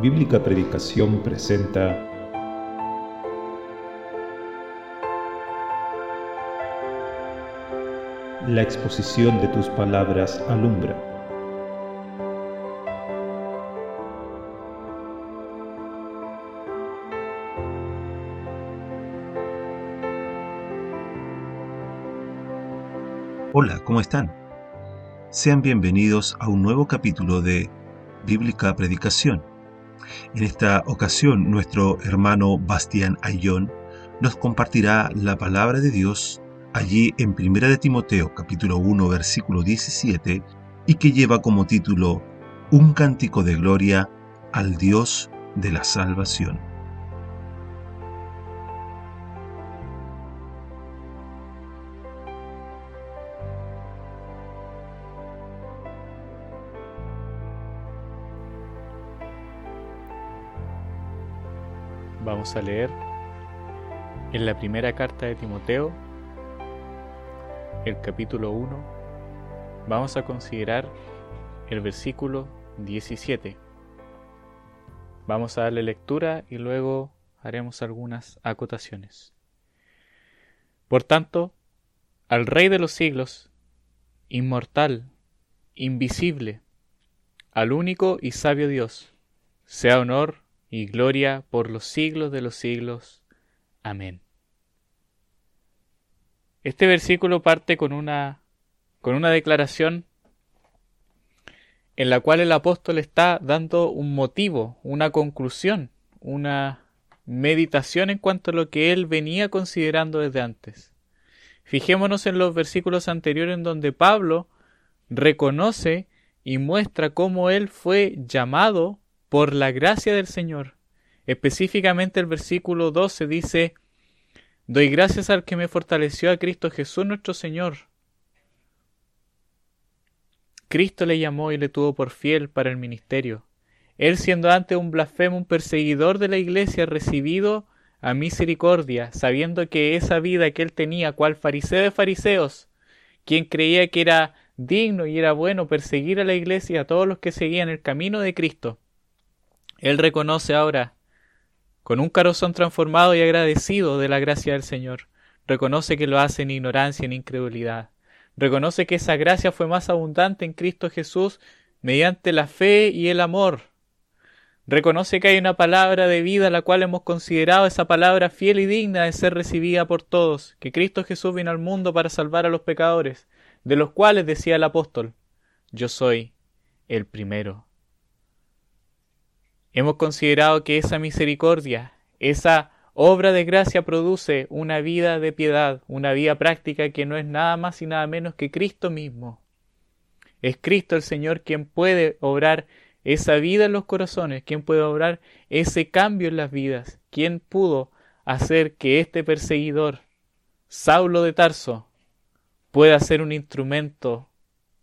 Bíblica Predicación presenta La exposición de tus palabras alumbra. Hola, ¿cómo están? Sean bienvenidos a un nuevo capítulo de Bíblica Predicación. En esta ocasión, nuestro hermano Bastián Ayón nos compartirá la palabra de Dios allí en 1 de Timoteo capítulo 1 versículo 17 y que lleva como título Un cántico de gloria al Dios de la salvación. Vamos a leer en la primera carta de Timoteo, el capítulo 1. Vamos a considerar el versículo 17. Vamos a darle lectura y luego haremos algunas acotaciones. Por tanto, al Rey de los siglos, inmortal, invisible, al único y sabio Dios, sea honor, y gloria por los siglos de los siglos. Amén. Este versículo parte con una, con una declaración en la cual el apóstol está dando un motivo, una conclusión, una meditación en cuanto a lo que él venía considerando desde antes. Fijémonos en los versículos anteriores en donde Pablo reconoce y muestra cómo él fue llamado por la gracia del Señor. Específicamente el versículo 12 dice, Doy gracias al que me fortaleció a Cristo Jesús nuestro Señor. Cristo le llamó y le tuvo por fiel para el ministerio. Él siendo antes un blasfemo, un perseguidor de la iglesia, recibido a misericordia, sabiendo que esa vida que él tenía, cual fariseo de fariseos, quien creía que era digno y era bueno perseguir a la iglesia y a todos los que seguían el camino de Cristo, él reconoce ahora, con un corazón transformado y agradecido de la gracia del Señor, reconoce que lo hace en ignorancia, en incredulidad. Reconoce que esa gracia fue más abundante en Cristo Jesús mediante la fe y el amor. Reconoce que hay una palabra de vida la cual hemos considerado esa palabra fiel y digna de ser recibida por todos, que Cristo Jesús vino al mundo para salvar a los pecadores, de los cuales decía el apóstol, yo soy el primero. Hemos considerado que esa misericordia, esa obra de gracia produce una vida de piedad, una vida práctica que no es nada más y nada menos que Cristo mismo. Es Cristo el Señor quien puede obrar esa vida en los corazones, quien puede obrar ese cambio en las vidas, quien pudo hacer que este perseguidor, Saulo de Tarso, pueda ser un instrumento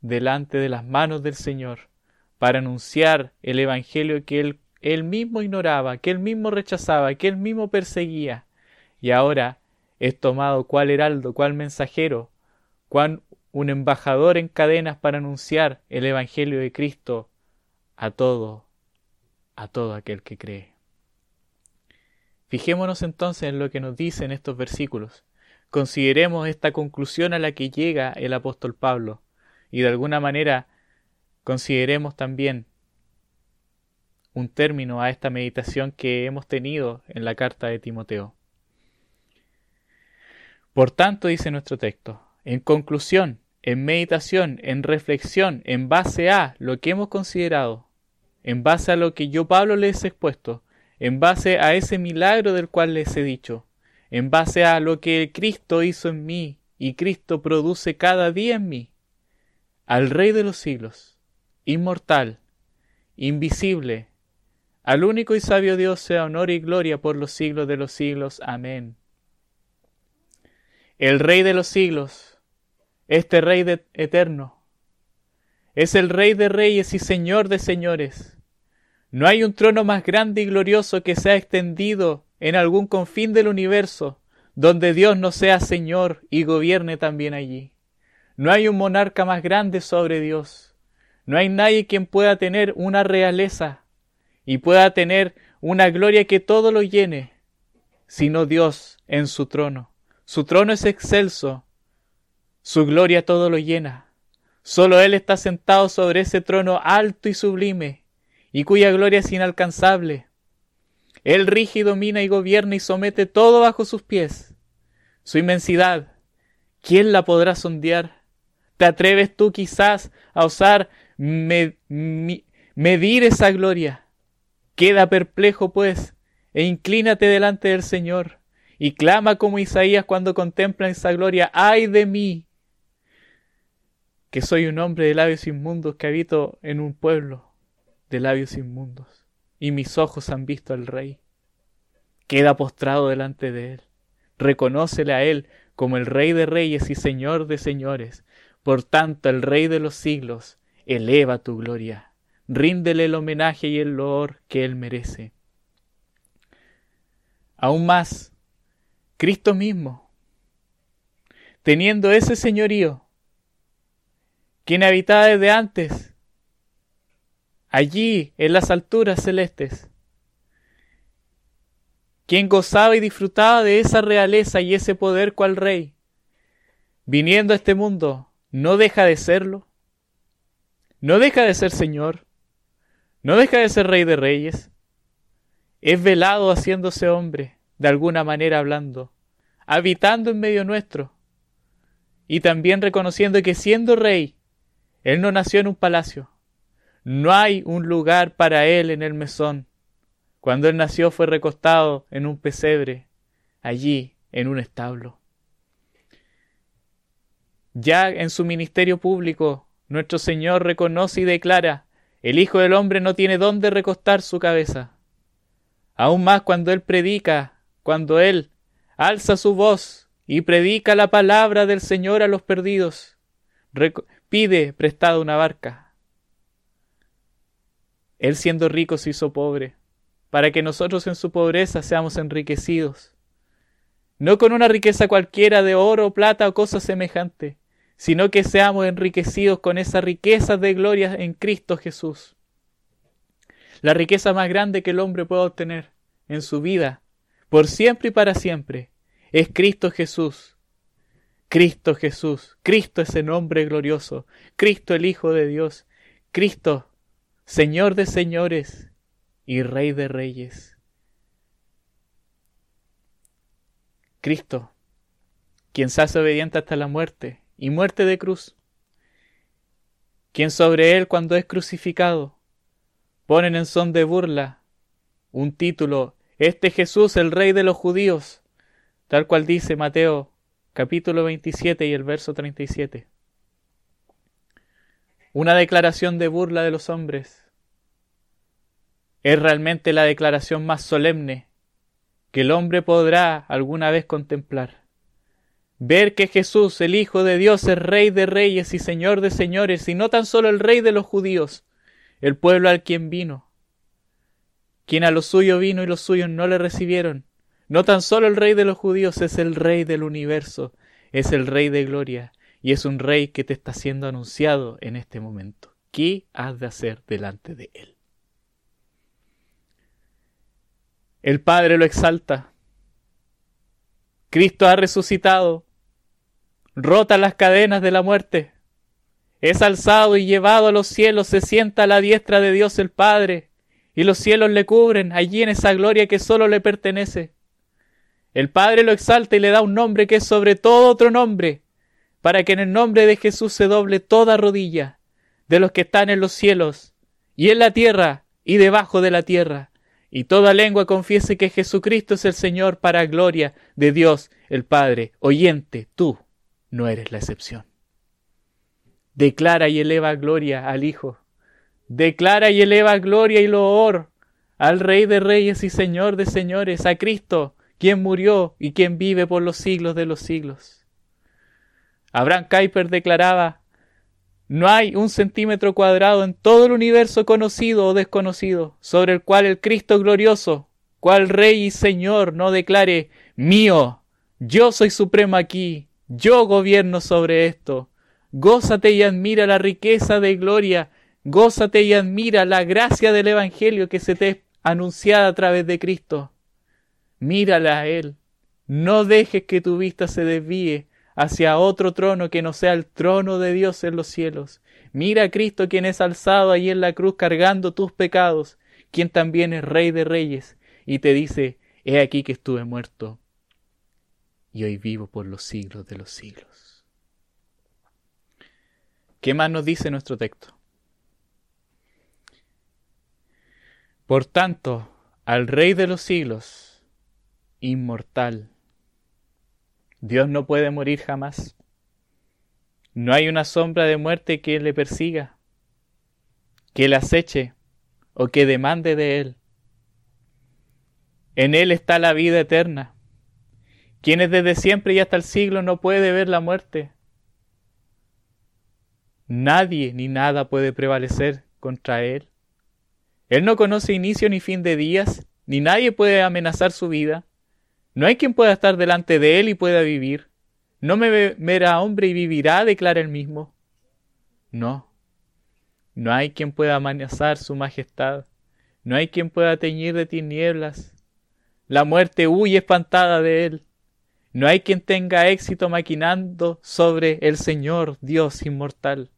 delante de las manos del Señor para anunciar el Evangelio que él él mismo ignoraba, que él mismo rechazaba, que él mismo perseguía, y ahora es tomado cual heraldo, cual mensajero, cual un embajador en cadenas para anunciar el Evangelio de Cristo a todo, a todo aquel que cree. Fijémonos entonces en lo que nos dicen estos versículos. Consideremos esta conclusión a la que llega el apóstol Pablo y de alguna manera consideremos también un término a esta meditación que hemos tenido en la carta de Timoteo. Por tanto, dice nuestro texto, en conclusión, en meditación, en reflexión, en base a lo que hemos considerado, en base a lo que yo Pablo les he expuesto, en base a ese milagro del cual les he dicho, en base a lo que Cristo hizo en mí y Cristo produce cada día en mí, al Rey de los siglos, inmortal, invisible, al único y sabio Dios sea honor y gloria por los siglos de los siglos. Amén. El Rey de los siglos, este Rey eterno, es el Rey de reyes y Señor de señores. No hay un trono más grande y glorioso que sea extendido en algún confín del universo, donde Dios no sea Señor y gobierne también allí. No hay un monarca más grande sobre Dios. No hay nadie quien pueda tener una realeza y pueda tener una gloria que todo lo llene, sino Dios en su trono. Su trono es excelso, su gloria todo lo llena. Solo Él está sentado sobre ese trono alto y sublime, y cuya gloria es inalcanzable. Él rige y domina y gobierna y somete todo bajo sus pies. Su inmensidad, ¿quién la podrá sondear? ¿Te atreves tú quizás a osar medir esa gloria? Queda perplejo, pues, e inclínate delante del Señor, y clama como Isaías cuando contempla esa gloria, ay de mí, que soy un hombre de labios inmundos que habito en un pueblo de labios inmundos, y mis ojos han visto al Rey. Queda postrado delante de él, reconócele a él como el Rey de reyes y Señor de señores, por tanto el Rey de los siglos eleva tu gloria ríndele el homenaje y el loor que él merece. Aún más, Cristo mismo, teniendo ese señorío, quien habitaba desde antes, allí en las alturas celestes, quien gozaba y disfrutaba de esa realeza y ese poder cual rey, viniendo a este mundo, no deja de serlo, no deja de ser Señor, no deja de ser rey de reyes. Es velado haciéndose hombre, de alguna manera hablando, habitando en medio nuestro, y también reconociendo que siendo rey, él no nació en un palacio. No hay un lugar para él en el mesón. Cuando él nació fue recostado en un pesebre, allí, en un establo. Ya en su ministerio público, nuestro Señor reconoce y declara el Hijo del Hombre no tiene dónde recostar su cabeza. Aún más cuando Él predica, cuando Él alza su voz y predica la palabra del Señor a los perdidos, pide prestado una barca. Él siendo rico se hizo pobre, para que nosotros en su pobreza seamos enriquecidos, no con una riqueza cualquiera de oro, plata o cosa semejante, sino que seamos enriquecidos con esa riqueza de gloria en Cristo Jesús. La riqueza más grande que el hombre puede obtener en su vida, por siempre y para siempre, es Cristo Jesús. Cristo Jesús, Cristo ese nombre glorioso, Cristo el Hijo de Dios, Cristo, Señor de señores y Rey de reyes. Cristo, quien se hace obediente hasta la muerte y muerte de cruz, quien sobre él cuando es crucificado ponen en son de burla un título, este Jesús el rey de los judíos, tal cual dice Mateo capítulo 27 y el verso 37. Una declaración de burla de los hombres es realmente la declaración más solemne que el hombre podrá alguna vez contemplar. Ver que Jesús, el Hijo de Dios, es Rey de reyes y Señor de señores, y no tan solo el Rey de los judíos, el pueblo al quien vino, quien a lo suyo vino y los suyos no le recibieron. No tan solo el Rey de los judíos es el Rey del universo, es el Rey de gloria, y es un Rey que te está siendo anunciado en este momento. ¿Qué has de hacer delante de Él? El Padre lo exalta. Cristo ha resucitado rota las cadenas de la muerte. Es alzado y llevado a los cielos, se sienta a la diestra de Dios el Padre, y los cielos le cubren allí en esa gloria que sólo le pertenece. El Padre lo exalta y le da un nombre que es sobre todo otro nombre, para que en el nombre de Jesús se doble toda rodilla de los que están en los cielos, y en la tierra, y debajo de la tierra, y toda lengua confiese que Jesucristo es el Señor para gloria de Dios el Padre. Oyente, tú no eres la excepción. Declara y eleva gloria al Hijo. Declara y eleva gloria y loor al Rey de Reyes y Señor de Señores, a Cristo, quien murió y quien vive por los siglos de los siglos. Abraham Kuyper declaraba, no hay un centímetro cuadrado en todo el universo conocido o desconocido sobre el cual el Cristo glorioso, cual Rey y Señor, no declare, mío, yo soy supremo aquí, yo gobierno sobre esto. Gózate y admira la riqueza de gloria Gózate y admira la gracia del Evangelio que se te es anunciada a través de Cristo. Mírala a Él. No dejes que tu vista se desvíe hacia otro trono que no sea el trono de Dios en los cielos. Mira a Cristo quien es alzado ahí en la cruz cargando tus pecados, quien también es Rey de Reyes, y te dice, He aquí que estuve muerto, y hoy vivo por los siglos de los siglos. ¿Qué más nos dice nuestro texto? Por tanto, al Rey de los siglos, inmortal, Dios no puede morir jamás. No hay una sombra de muerte que le persiga, que le aceche o que demande de él. En él está la vida eterna, quienes desde siempre y hasta el siglo no puede ver la muerte. Nadie ni nada puede prevalecer contra él. Él no conoce inicio ni fin de días, ni nadie puede amenazar su vida. No hay quien pueda estar delante de él y pueda vivir. No me verá hombre y vivirá, declara él mismo. No, no hay quien pueda amenazar su majestad, no hay quien pueda teñir de tinieblas. La muerte huye espantada de él. No hay quien tenga éxito maquinando sobre el Señor Dios inmortal.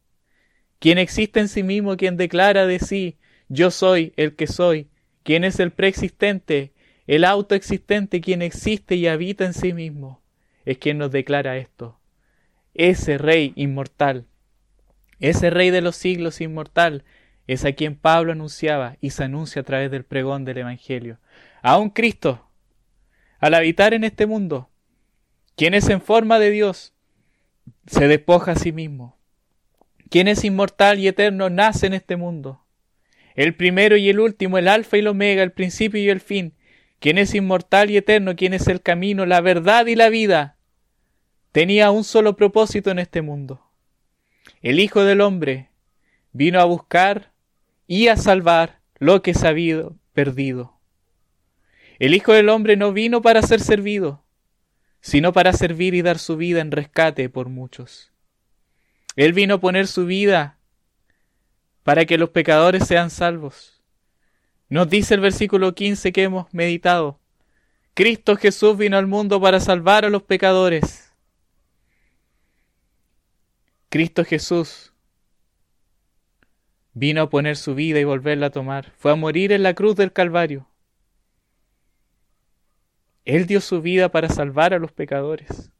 Quien existe en sí mismo, quien declara de sí, yo soy el que soy, quien es el preexistente, el autoexistente, quien existe y habita en sí mismo es quien nos declara esto. Ese Rey inmortal, ese Rey de los siglos inmortal, es a quien Pablo anunciaba y se anuncia a través del pregón del Evangelio. A un Cristo, al habitar en este mundo, quien es en forma de Dios, se despoja a sí mismo. Quien es inmortal y eterno nace en este mundo. El primero y el último, el alfa y el omega, el principio y el fin, quien es inmortal y eterno, quien es el camino, la verdad y la vida, tenía un solo propósito en este mundo. El Hijo del Hombre vino a buscar y a salvar lo que se había perdido. El Hijo del Hombre no vino para ser servido, sino para servir y dar su vida en rescate por muchos. Él vino a poner su vida para que los pecadores sean salvos. Nos dice el versículo 15 que hemos meditado. Cristo Jesús vino al mundo para salvar a los pecadores. Cristo Jesús vino a poner su vida y volverla a tomar. Fue a morir en la cruz del Calvario. Él dio su vida para salvar a los pecadores.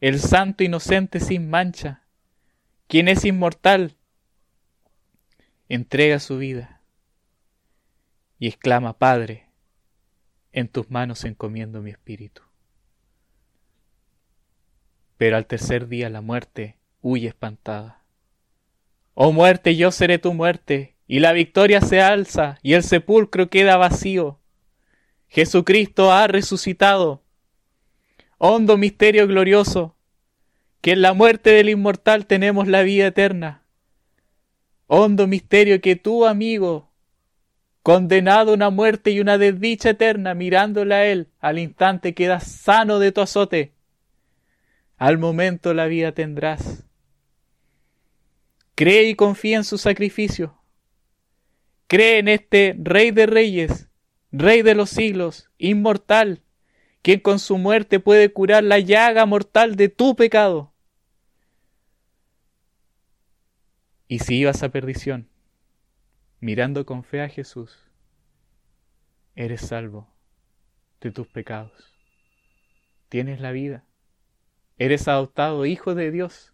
El santo inocente sin mancha, quien es inmortal, entrega su vida y exclama, Padre, en tus manos encomiendo mi espíritu. Pero al tercer día la muerte huye espantada. Oh muerte, yo seré tu muerte, y la victoria se alza, y el sepulcro queda vacío. Jesucristo ha resucitado. Hondo misterio glorioso, que en la muerte del inmortal tenemos la vida eterna. Hondo misterio que tú, amigo, condenado a una muerte y una desdicha eterna, mirándole a él, al instante quedas sano de tu azote. Al momento la vida tendrás. Cree y confía en su sacrificio. Cree en este Rey de Reyes, Rey de los siglos, inmortal, quien con su muerte puede curar la llaga mortal de tu pecado. Y si ibas a perdición, mirando con fe a Jesús, eres salvo de tus pecados. Tienes la vida. Eres adoptado hijo de Dios.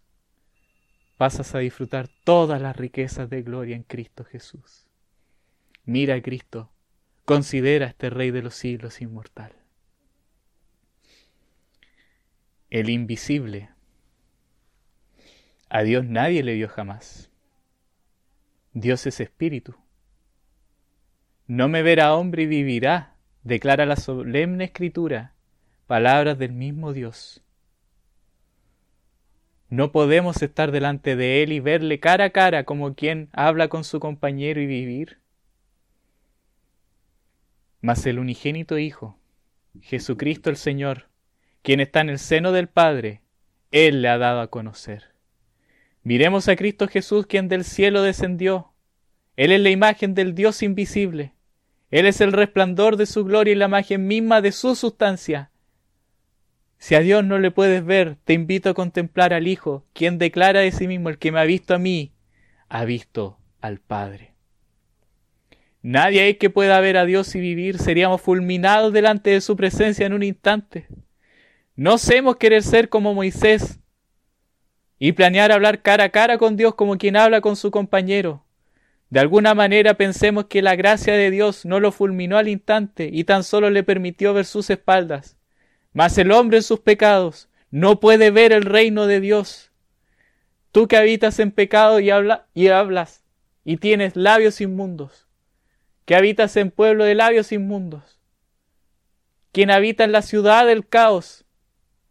Pasas a disfrutar todas las riquezas de gloria en Cristo Jesús. Mira a Cristo. Considera a este Rey de los siglos inmortal. El invisible. A Dios nadie le vio jamás. Dios es espíritu. No me verá hombre y vivirá, declara la solemne escritura, palabras del mismo Dios. No podemos estar delante de Él y verle cara a cara como quien habla con su compañero y vivir. Mas el unigénito Hijo, Jesucristo el Señor, quien está en el seno del Padre, Él le ha dado a conocer. Miremos a Cristo Jesús, quien del cielo descendió. Él es la imagen del Dios invisible. Él es el resplandor de su gloria y la imagen misma de su sustancia. Si a Dios no le puedes ver, te invito a contemplar al Hijo, quien declara de sí mismo, el que me ha visto a mí, ha visto al Padre. Nadie hay que pueda ver a Dios y vivir, seríamos fulminados delante de su presencia en un instante. No hacemos querer ser como Moisés y planear hablar cara a cara con Dios como quien habla con su compañero. De alguna manera pensemos que la gracia de Dios no lo fulminó al instante y tan solo le permitió ver sus espaldas. Mas el hombre en sus pecados no puede ver el reino de Dios. Tú que habitas en pecado y, y hablas y tienes labios inmundos, que habitas en pueblo de labios inmundos, quien habita en la ciudad del caos,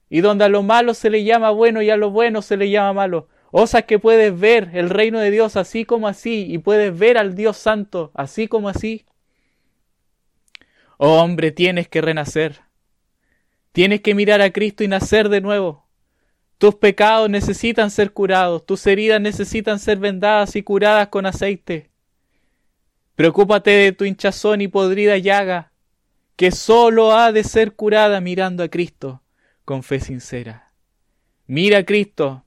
y donde a lo malo se le llama bueno y a lo bueno se le llama malo. Osas que puedes ver el reino de Dios así como así y puedes ver al Dios Santo así como así. Oh hombre, tienes que renacer. Tienes que mirar a Cristo y nacer de nuevo. Tus pecados necesitan ser curados, tus heridas necesitan ser vendadas y curadas con aceite. Preocúpate de tu hinchazón y podrida llaga, que sólo ha de ser curada mirando a Cristo con fe sincera. Mira a Cristo,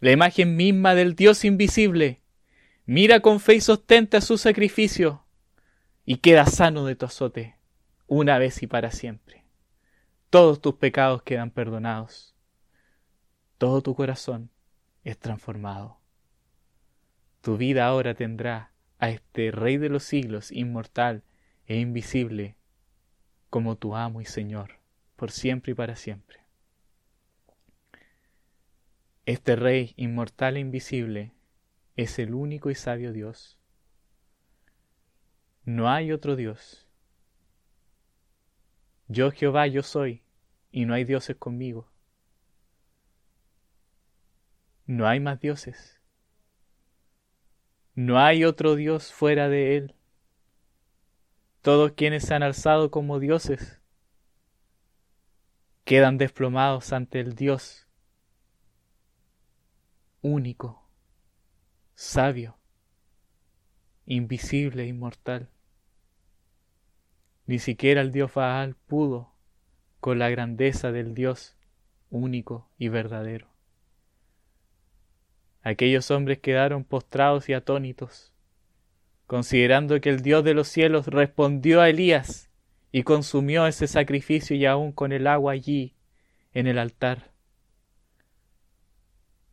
la imagen misma del Dios invisible. Mira con fe y sostente a su sacrificio y queda sano de tu azote, una vez y para siempre. Todos tus pecados quedan perdonados. Todo tu corazón es transformado. Tu vida ahora tendrá a este Rey de los siglos, inmortal e invisible, como tu amo y Señor por siempre y para siempre. Este Rey inmortal e invisible es el único y sabio Dios. No hay otro Dios. Yo Jehová, yo soy, y no hay dioses conmigo. No hay más dioses. No hay otro Dios fuera de Él. Todos quienes se han alzado como dioses quedan desplomados ante el Dios único, sabio, invisible e inmortal. Ni siquiera el Dios Baal pudo con la grandeza del Dios único y verdadero. Aquellos hombres quedaron postrados y atónitos, considerando que el Dios de los cielos respondió a Elías y consumió ese sacrificio y aún con el agua allí en el altar.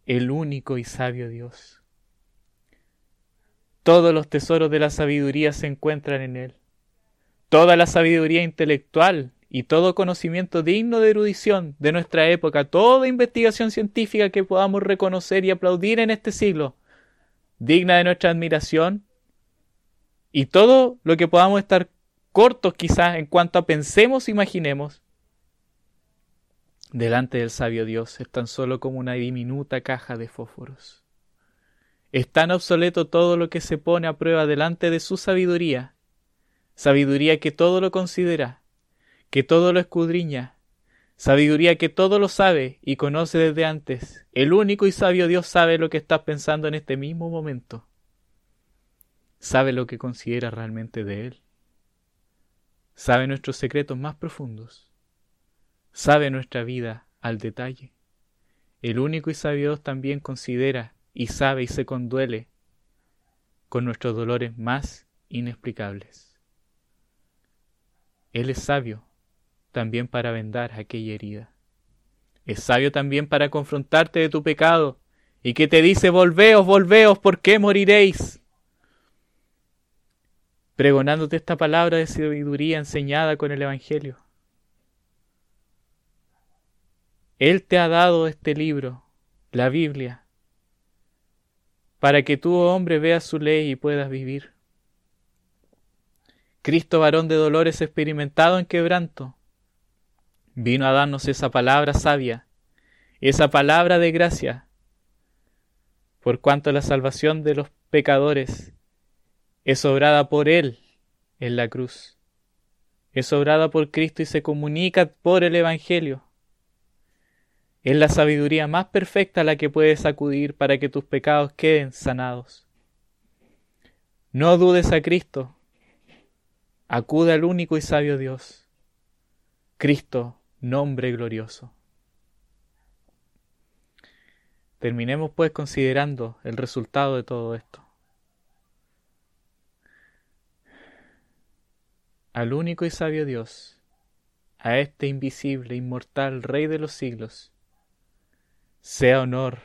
El único y sabio Dios. Todos los tesoros de la sabiduría se encuentran en él. Toda la sabiduría intelectual y todo conocimiento digno de erudición de nuestra época, toda investigación científica que podamos reconocer y aplaudir en este siglo, digna de nuestra admiración, y todo lo que podamos estar cortos quizás en cuanto a pensemos, imaginemos, delante del sabio Dios es tan solo como una diminuta caja de fósforos. Es tan obsoleto todo lo que se pone a prueba delante de su sabiduría, sabiduría que todo lo considera, que todo lo escudriña, sabiduría que todo lo sabe y conoce desde antes. El único y sabio Dios sabe lo que estás pensando en este mismo momento. Sabe lo que considera realmente de Él sabe nuestros secretos más profundos, sabe nuestra vida al detalle. El único y sabio Dios también considera y sabe y se conduele con nuestros dolores más inexplicables. Él es sabio también para vendar aquella herida. Es sabio también para confrontarte de tu pecado y que te dice, volveos, volveos, ¿por qué moriréis? pregonándote esta palabra de sabiduría enseñada con el Evangelio. Él te ha dado este libro, la Biblia, para que tú, hombre, veas su ley y puedas vivir. Cristo, varón de dolores experimentado en quebranto, vino a darnos esa palabra sabia, esa palabra de gracia, por cuanto la salvación de los pecadores es obrada por Él en la cruz. Es obrada por Cristo y se comunica por el Evangelio. Es la sabiduría más perfecta la que puedes acudir para que tus pecados queden sanados. No dudes a Cristo. Acude al único y sabio Dios. Cristo, nombre glorioso. Terminemos pues considerando el resultado de todo esto. Al único y sabio Dios, a este invisible, inmortal Rey de los siglos, sea honor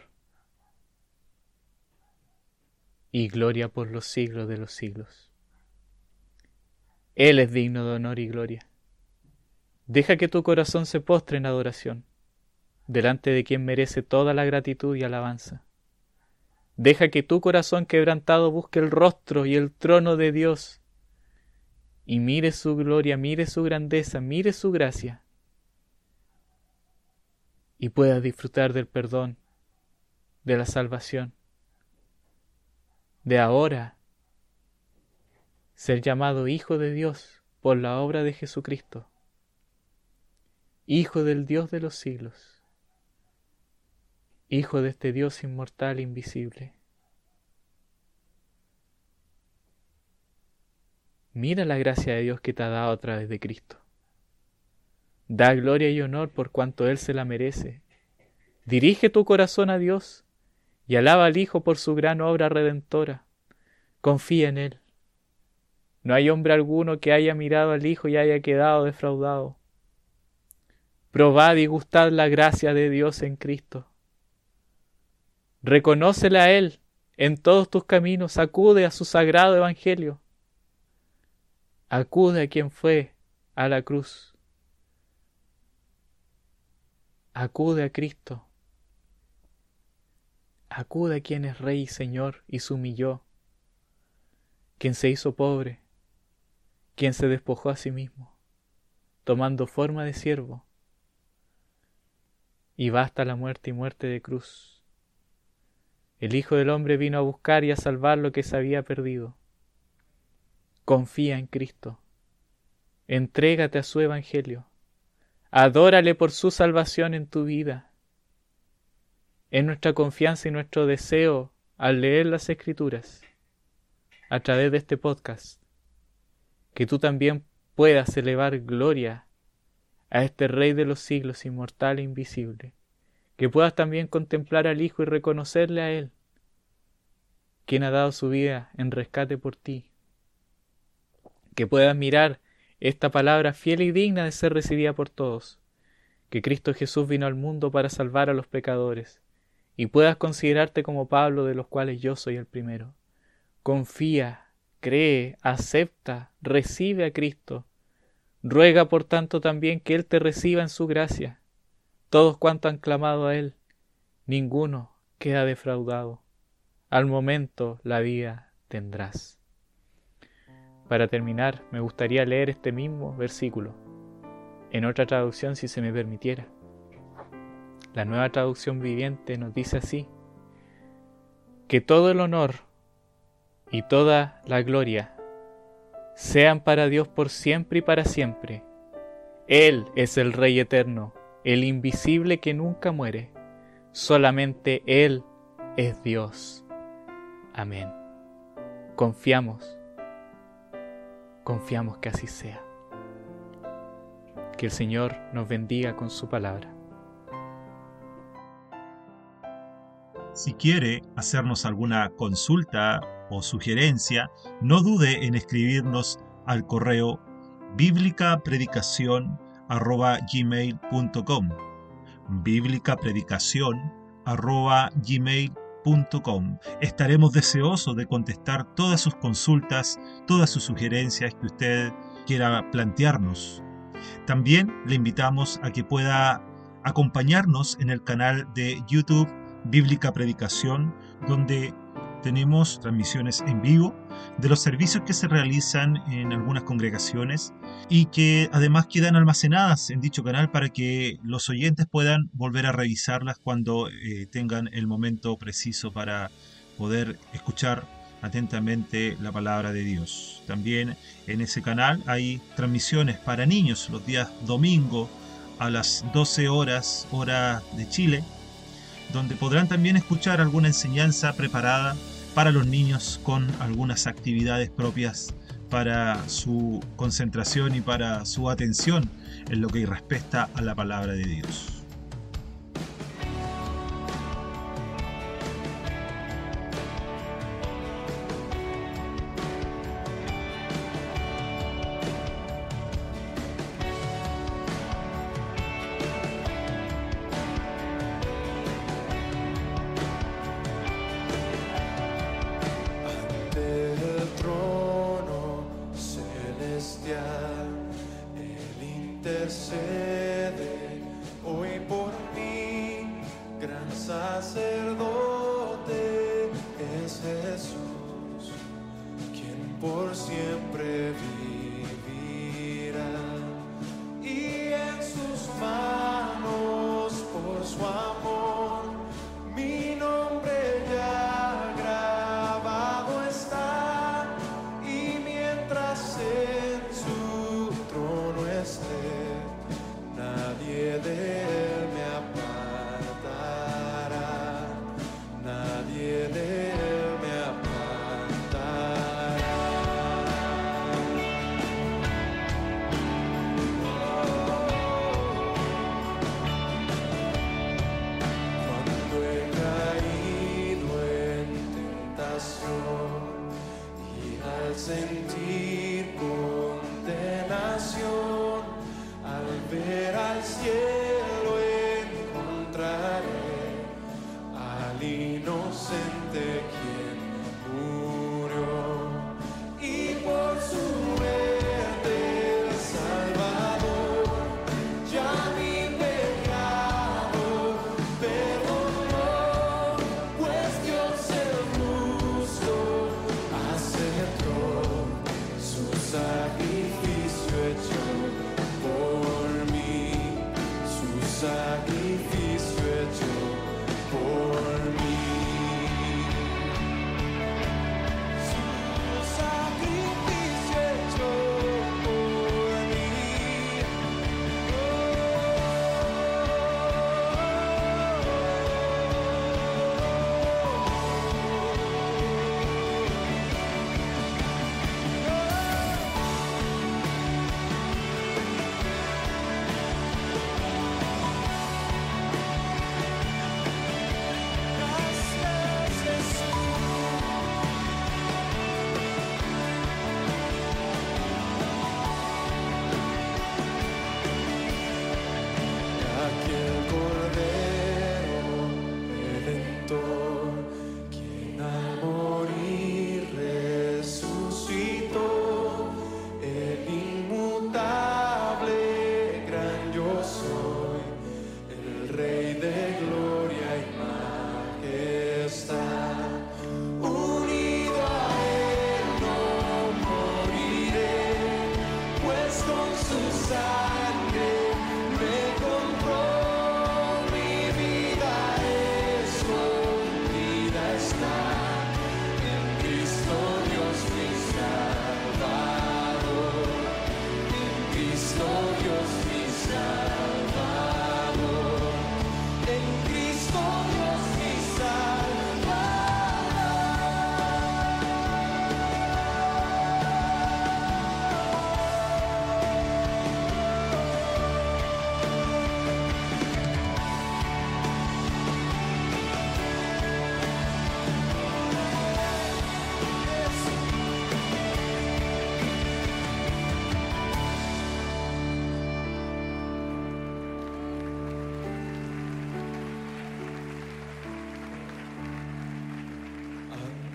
y gloria por los siglos de los siglos. Él es digno de honor y gloria. Deja que tu corazón se postre en adoración, delante de quien merece toda la gratitud y alabanza. Deja que tu corazón quebrantado busque el rostro y el trono de Dios, y mire su gloria, mire su grandeza, mire su gracia y puedas disfrutar del perdón, de la salvación, de ahora ser llamado Hijo de Dios por la obra de Jesucristo, Hijo del Dios de los siglos, Hijo de este Dios inmortal e invisible. Mira la gracia de Dios que te ha dado a través de Cristo. Da gloria y honor por cuanto Él se la merece. Dirige tu corazón a Dios y alaba al Hijo por su gran obra redentora. Confía en Él. No hay hombre alguno que haya mirado al Hijo y haya quedado defraudado. Probad y gustad la gracia de Dios en Cristo. Reconócela a Él en todos tus caminos, acude a su sagrado Evangelio. Acude a quien fue a la cruz Acude a Cristo. Acude a quien es Rey y Señor y se humilló, quien se hizo pobre, quien se despojó a sí mismo, tomando forma de siervo, y basta la muerte y muerte de cruz. El Hijo del Hombre vino a buscar y a salvar lo que se había perdido. Confía en Cristo. Entrégate a su Evangelio. Adórale por su salvación en tu vida. Es nuestra confianza y nuestro deseo al leer las escrituras a través de este podcast que tú también puedas elevar gloria a este Rey de los siglos inmortal e invisible, que puedas también contemplar al Hijo y reconocerle a Él, quien ha dado su vida en rescate por ti, que puedas mirar esta palabra fiel y digna de ser recibida por todos, que Cristo Jesús vino al mundo para salvar a los pecadores, y puedas considerarte como Pablo de los cuales yo soy el primero. Confía, cree, acepta, recibe a Cristo. Ruega por tanto también que Él te reciba en su gracia. Todos cuantos han clamado a Él, ninguno queda defraudado. Al momento la vida tendrás. Para terminar, me gustaría leer este mismo versículo, en otra traducción si se me permitiera. La nueva traducción viviente nos dice así, que todo el honor y toda la gloria sean para Dios por siempre y para siempre. Él es el Rey eterno, el invisible que nunca muere. Solamente Él es Dios. Amén. Confiamos Confiamos que así sea. Que el Señor nos bendiga con su palabra. Si quiere hacernos alguna consulta o sugerencia, no dude en escribirnos al correo bíblicapredicación.gmail.com bíblicapredicación.gmail.com Estaremos deseosos de contestar todas sus consultas, todas sus sugerencias que usted quiera plantearnos. También le invitamos a que pueda acompañarnos en el canal de YouTube Bíblica Predicación, donde tenemos transmisiones en vivo de los servicios que se realizan en algunas congregaciones y que además quedan almacenadas en dicho canal para que los oyentes puedan volver a revisarlas cuando eh, tengan el momento preciso para poder escuchar atentamente la palabra de Dios. También en ese canal hay transmisiones para niños los días domingo a las 12 horas hora de Chile, donde podrán también escuchar alguna enseñanza preparada para los niños con algunas actividades propias para su concentración y para su atención en lo que respecta a la palabra de Dios.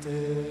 Quien